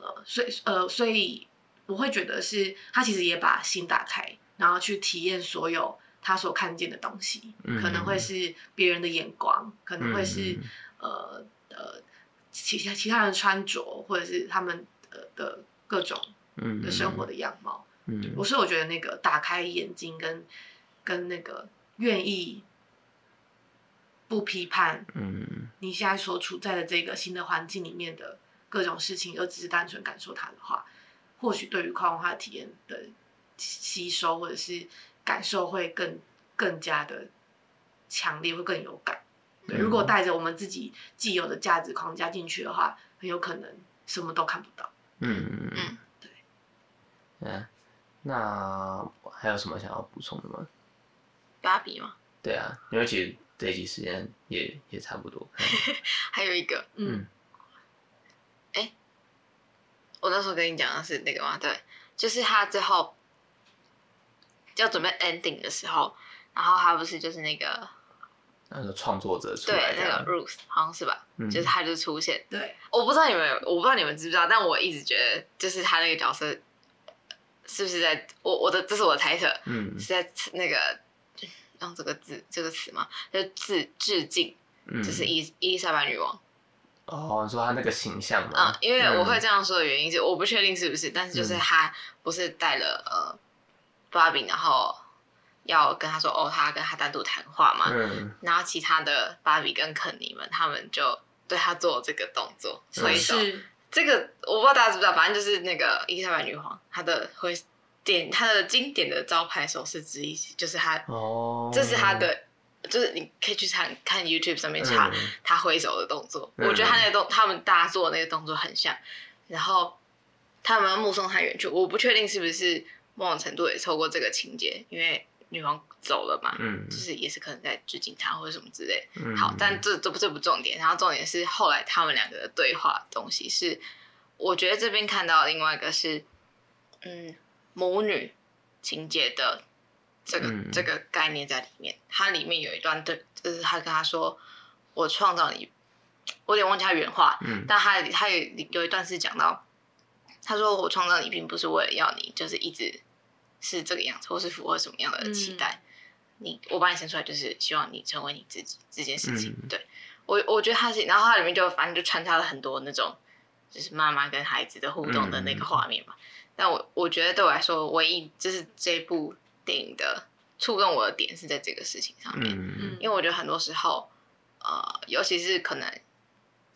呃，所以呃，所以我会觉得是他其实也把心打开，然后去体验所有他所看见的东西，可能会是别人的眼光，可能会是呃呃。其他其他人穿着，或者是他们的的各种的生活的样貌，嗯，我是我觉得那个打开眼睛跟跟那个愿意不批判，嗯，你现在所处在的这个新的环境里面的各种事情，而只是单纯感受它的话，或许对于跨文化体验的吸收或者是感受会更更加的强烈，会更有感。对，如果带着我们自己既有的价值框架进去的话，很有可能什么都看不到。嗯嗯嗯，对。嗯，那还有什么想要补充的吗？芭比吗？对啊，因为其实这一集时间也也差不多。还有一个，嗯，我那时候跟你讲的是那个吗？对，就是他最后要准备 ending 的时候，然后他不是就是那个。那个创作者出来，对，那个 Ruth 好像是吧？嗯、就是他就出现。对，我不知道你们，我不知道你们知不知道，但我一直觉得，就是他那个角色，是不是在我我的这是我的猜测，嗯，是在那个用这个字这个词嘛，就致致敬，嗯、就是伊伊丽莎白女王。哦，你说他那个形象嘛？啊、嗯，因为我会这样说的原因，是我不确定是不是，但是就是他不是带了呃芭比，然后。要跟他说哦，他跟他单独谈话嘛，嗯、然后其他的芭比跟肯尼们，他们就对他做这个动作所以。是这个我不知道大家知不知道，反正就是那个伊丽莎白女皇，她的会点她的经典的招牌手势之一，就是她哦，这是她的，就是你可以去查看 YouTube 上面查他挥手的动作。嗯、我觉得他那个动，他们大家做的那个动作很像，然后他们要目送他远去，我不确定是不是某种程度也透过这个情节，因为。女王走了嘛，嗯，就是也是可能在致敬他或者什么之类。嗯，好，但这这不这不重点，然后重点是后来他们两个的对话的东西是，我觉得这边看到另外一个是，嗯，母女情节的这个、嗯、这个概念在里面。它里面有一段对，就是他跟他说：“我创造你。”我有点忘记他原话，嗯，但他他有有一段是讲到，他说：“我创造你，并不是为了要你，就是一直。”是这个样子，或是符合什么样的期待？嗯、你我把你生出来，就是希望你成为你自己这件事情。嗯、对我，我觉得他是，然后它里面就反正就穿插了很多那种，就是妈妈跟孩子的互动的那个画面嘛。嗯、但我我觉得对我来说，唯一就是这部电影的触动我的点是在这个事情上面，嗯、因为我觉得很多时候，呃，尤其是可能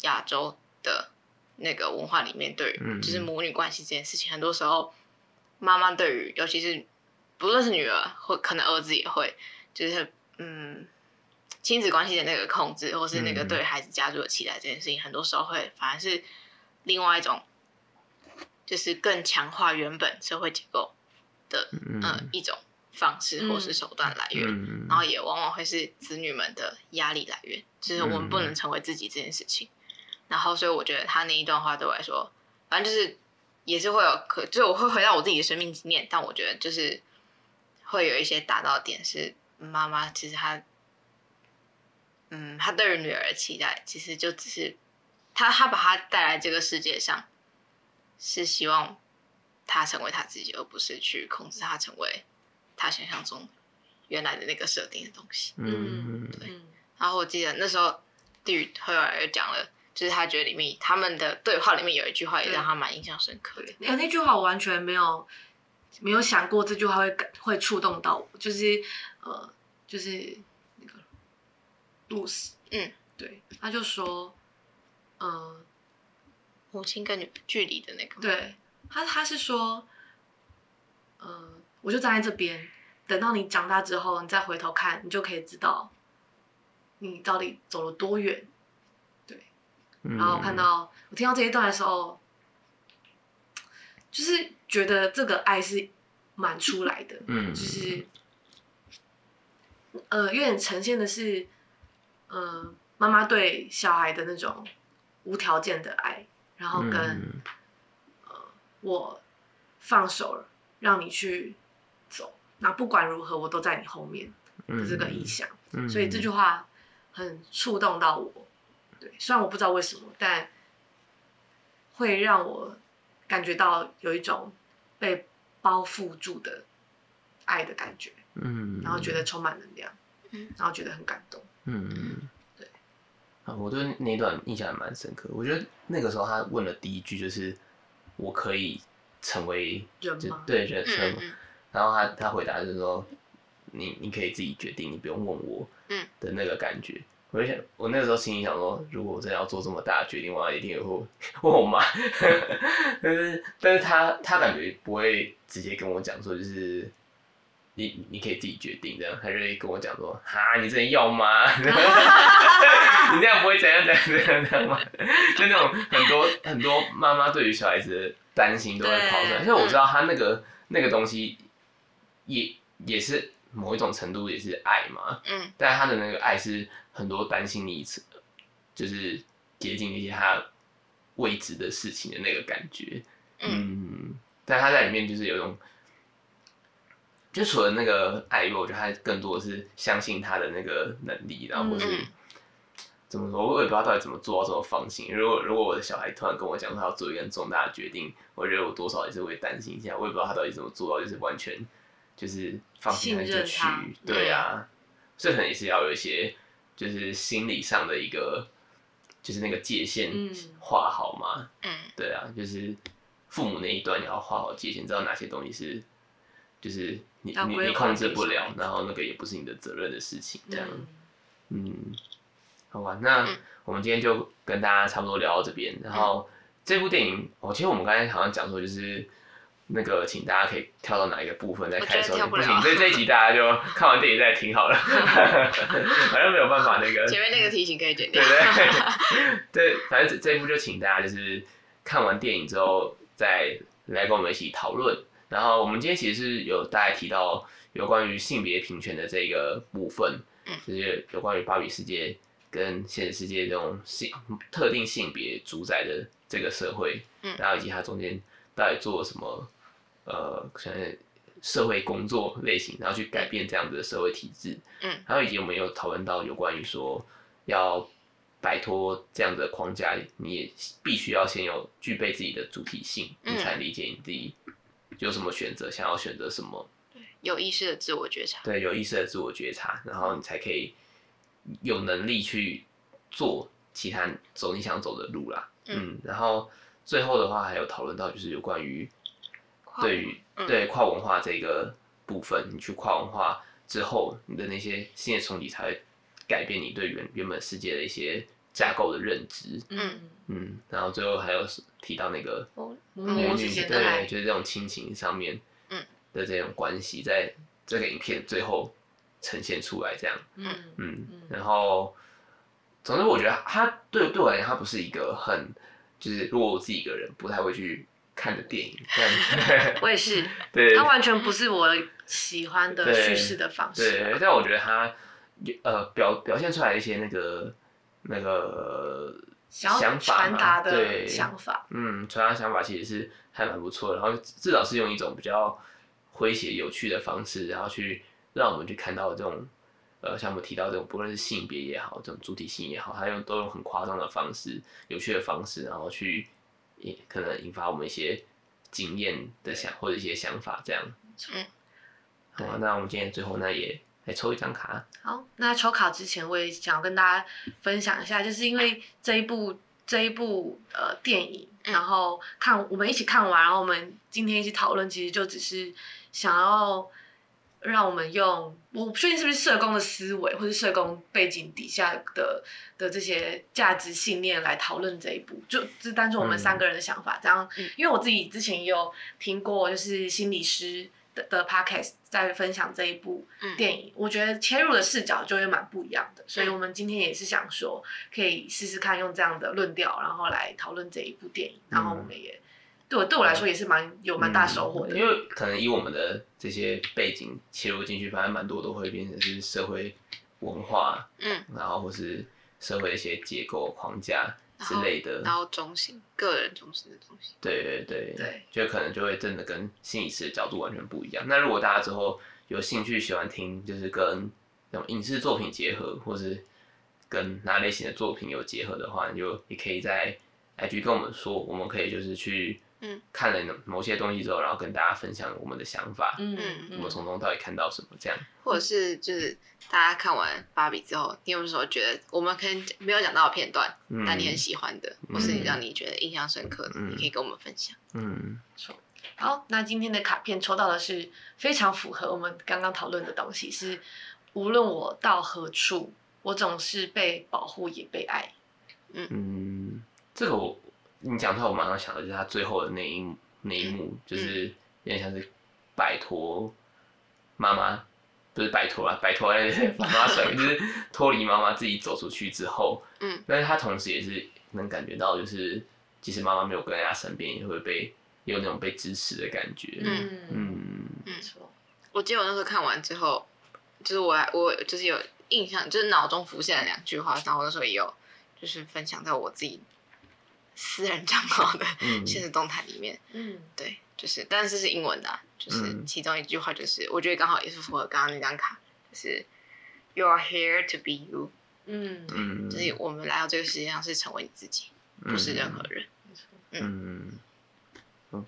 亚洲的那个文化里面，对于就是母女关系这件事情，很多时候。妈妈对于，尤其是不论是女儿或可能儿子也会，就是嗯，亲子关系的那个控制，或是那个对孩子家族的期待这件事情，嗯、很多时候会反而是另外一种，就是更强化原本社会结构的、嗯。呃、一种方式或是手段来源，嗯、然后也往往会是子女们的压力来源，就是我们不能成为自己这件事情。嗯、然后，所以我觉得他那一段话对我来说，反正就是。也是会有可，就我会回到我自己的生命经验，但我觉得就是会有一些达到点是妈妈其实她，嗯，她对于女儿的期待其实就只是她她把她带来这个世界上，是希望她成为她自己，而不是去控制她成为她想象中原来的那个设定的东西。嗯，对。然后我记得那时候对于后来又讲了。就是他觉得里面他们的对话里面有一句话也让他蛮印象深刻的。那那句话我完全没有没有想过这句话会感会触动到我，就是呃就是那个露丝，嗯，对，他就说，嗯、呃，母亲跟女距离的那个，对他他是说，我就站在这边，等到你长大之后，你再回头看，你就可以知道你到底走了多远。对然后看到我听到这一段的时候，就是觉得这个爱是蛮出来的，嗯，就是呃，有点呈现的是，嗯、呃，妈妈对小孩的那种无条件的爱，然后跟、嗯、呃我放手了，让你去走，那不管如何我都在你后面的这个意象，嗯、所以这句话很触动到我。对，虽然我不知道为什么，但会让我感觉到有一种被包覆住的爱的感觉，嗯，然后觉得充满能量，嗯，然后觉得很感动，嗯。啊，我对那段印象还蛮深刻。我觉得那个时候他问的第一句就是“我可以成为人吗？”对，人生。嗯嗯、然后他他回答就是说：“你你可以自己决定，你不用问我。”嗯。的那个感觉，我就想，我那个时候心里想说，如果我真的要做这么大的决定，我一定也会问我妈。但是，但是他他感觉不会直接跟我讲说，就是。你你可以自己决定，这样他就会跟我讲说，哈，你真的要吗？你这样不会怎样怎样怎样这样吗？就那种很多很多妈妈对于小孩子的担心都会跑出来，因为我知道他那个那个东西也也是某一种程度也是爱嘛，嗯，但他的那个爱是很多担心你，就是接近一些他未知的事情的那个感觉，嗯，但他在里面就是有一种。就除了那个爱，我觉得他更多的是相信他的那个能力，然后或是怎么说，我也不知道到底怎么做到这么放心。如果如果我的小孩突然跟我讲他要做一个很重大的决定，我觉得我多少也是会担心一下。我也不知道他到底怎么做到，就是完全就是放心他就去，对啊，这可能也是要有一些就是心理上的一个就是那个界限画好嘛，嗯，对啊，就是父母那一端你要画好界限，知道哪些东西是就是。你你你控制不了，然后那个也不是你的责任的事情，这样，嗯，嗯，好吧，那我们今天就跟大家差不多聊到这边。然后这部电影，哦，其实我们刚才好像讲说，就是那个，请大家可以跳到哪一个部分再开始。不行，所以这一集大家就看完电影再听好了，好像没有办法那个。前面那个提醒可以剪掉。对对 对，反正这这一部就请大家就是看完电影之后再来跟我们一起讨论。然后我们今天其实是有大概提到有关于性别平权的这个部分，嗯，就是有关于芭比世界跟现实世界这种性特定性别主宰的这个社会，嗯，然后以及它中间到底做了什么，呃，可能社会工作类型，然后去改变这样子的社会体制，嗯，还有以及我们有讨论到有关于说要摆脱这样子的框架，你也必须要先有具备自己的主体性，你才理解你自己。有什么选择？想要选择什么？对，有意识的自我觉察。对，有意识的自我觉察，然后你才可以有能力去做其他走你想走的路啦。嗯，嗯，然后最后的话还有讨论到，就是有关于对于对跨文化这个部分，嗯，你去跨文化之后，你的那些新的冲击才会改变你对原原本世界的一些架构的认知。嗯嗯，然后最后还有提到那个母女，对，就是这种亲情上面的这种关系，在这个影片最后呈现出来这样。嗯嗯，然后总之我觉得它对对我来讲，它不是一个很就是如果我自己一个人不太会去看的电影。我也是，对，它完全不是我喜欢的叙事的方式。对，但我觉得它呃表表现出来一些那个那个。想法嘛，对，想法，嗯，传达想法其实是还蛮不错的。然后至少是用一种比较诙谐、有趣的方式，然后去让我们去看到这种，呃，像我们提到这种，不论是性别也好，这种主体性也好，他用都用很夸张的方式、有趣的方式，然后去引可能引发我们一些经验的想或者一些想法，这样。嗯，好啊，那我们今天最后那也。来抽一张卡。好，那抽卡之前，我也想要跟大家分享一下，就是因为这一部这一部呃电影，然后看我们一起看完，然后我们今天一起讨论，其实就只是想要让我们用我不确定是不是社工的思维，或是社工背景底下的的这些价值信念来讨论这一部，就这单纯我们三个人的想法，这样，因为我自己之前也有听过，就是心理师。的的 podcast 在分享这一部电影，嗯、我觉得切入的视角就会蛮不一样的，所以我们今天也是想说，可以试试看用这样的论调，然后来讨论这一部电影，然后我们也对我对我来说也是蛮有蛮大收获的，因为可能以我们的这些背景切入进去，反正蛮多都会变成是社会文化，嗯，然后或是社会一些结构框架之类的，然后中心个人中心的东西，对对对对，就可能就会真的跟心理师的角度完全不一样。那如果大家之后有兴趣喜欢听，就是跟那种影视作品结合，或是跟哪类型的作品有结合的话，你就也可以在 IG 跟我们说，我们可以就是去。嗯，看了某些东西之后，然后跟大家分享我们的想法。嗯嗯，我们从中到底看到什么？这样，或者是就是大家看完芭比之后，你有没有觉得我们可能没有讲到的片段，嗯、但你很喜欢的，或是让你觉得印象深刻的，嗯、你可以跟我们分享。嗯，好，那今天的卡片抽到的是非常符合我们刚刚讨论的东西，是无论我到何处，我总是被保护也被爱。嗯嗯，这个我。你讲出来，我马上想到就是他最后的那一幕，那一幕就是有点像是摆脱妈妈，不是摆脱啊，摆脱 妈妈甩，就是脱离妈妈自己走出去之后，嗯，但是他同时也是能感觉到，就是即使妈妈没有跟在他身边，也会被有那种被支持的感觉，嗯嗯嗯。我记得我那时候看完之后，就是我我就是有印象，就是脑中浮现了两句话，然后我那时候也有就是分享在我自己。私人账号的 现实动态里面，嗯，对，就是，但是是英文的，啊，就是其中一句话就是，我觉得刚好也是符合刚刚那张卡，就是 You are here to be you，嗯嗯，就是我们来到这个世界上是成为你自己，不是任何人，嗯。嗯，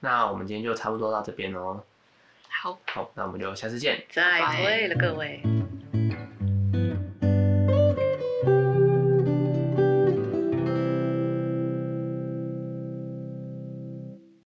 那我们今天就差不多到这边喽，好，好，那我们就下次见，再会了各位。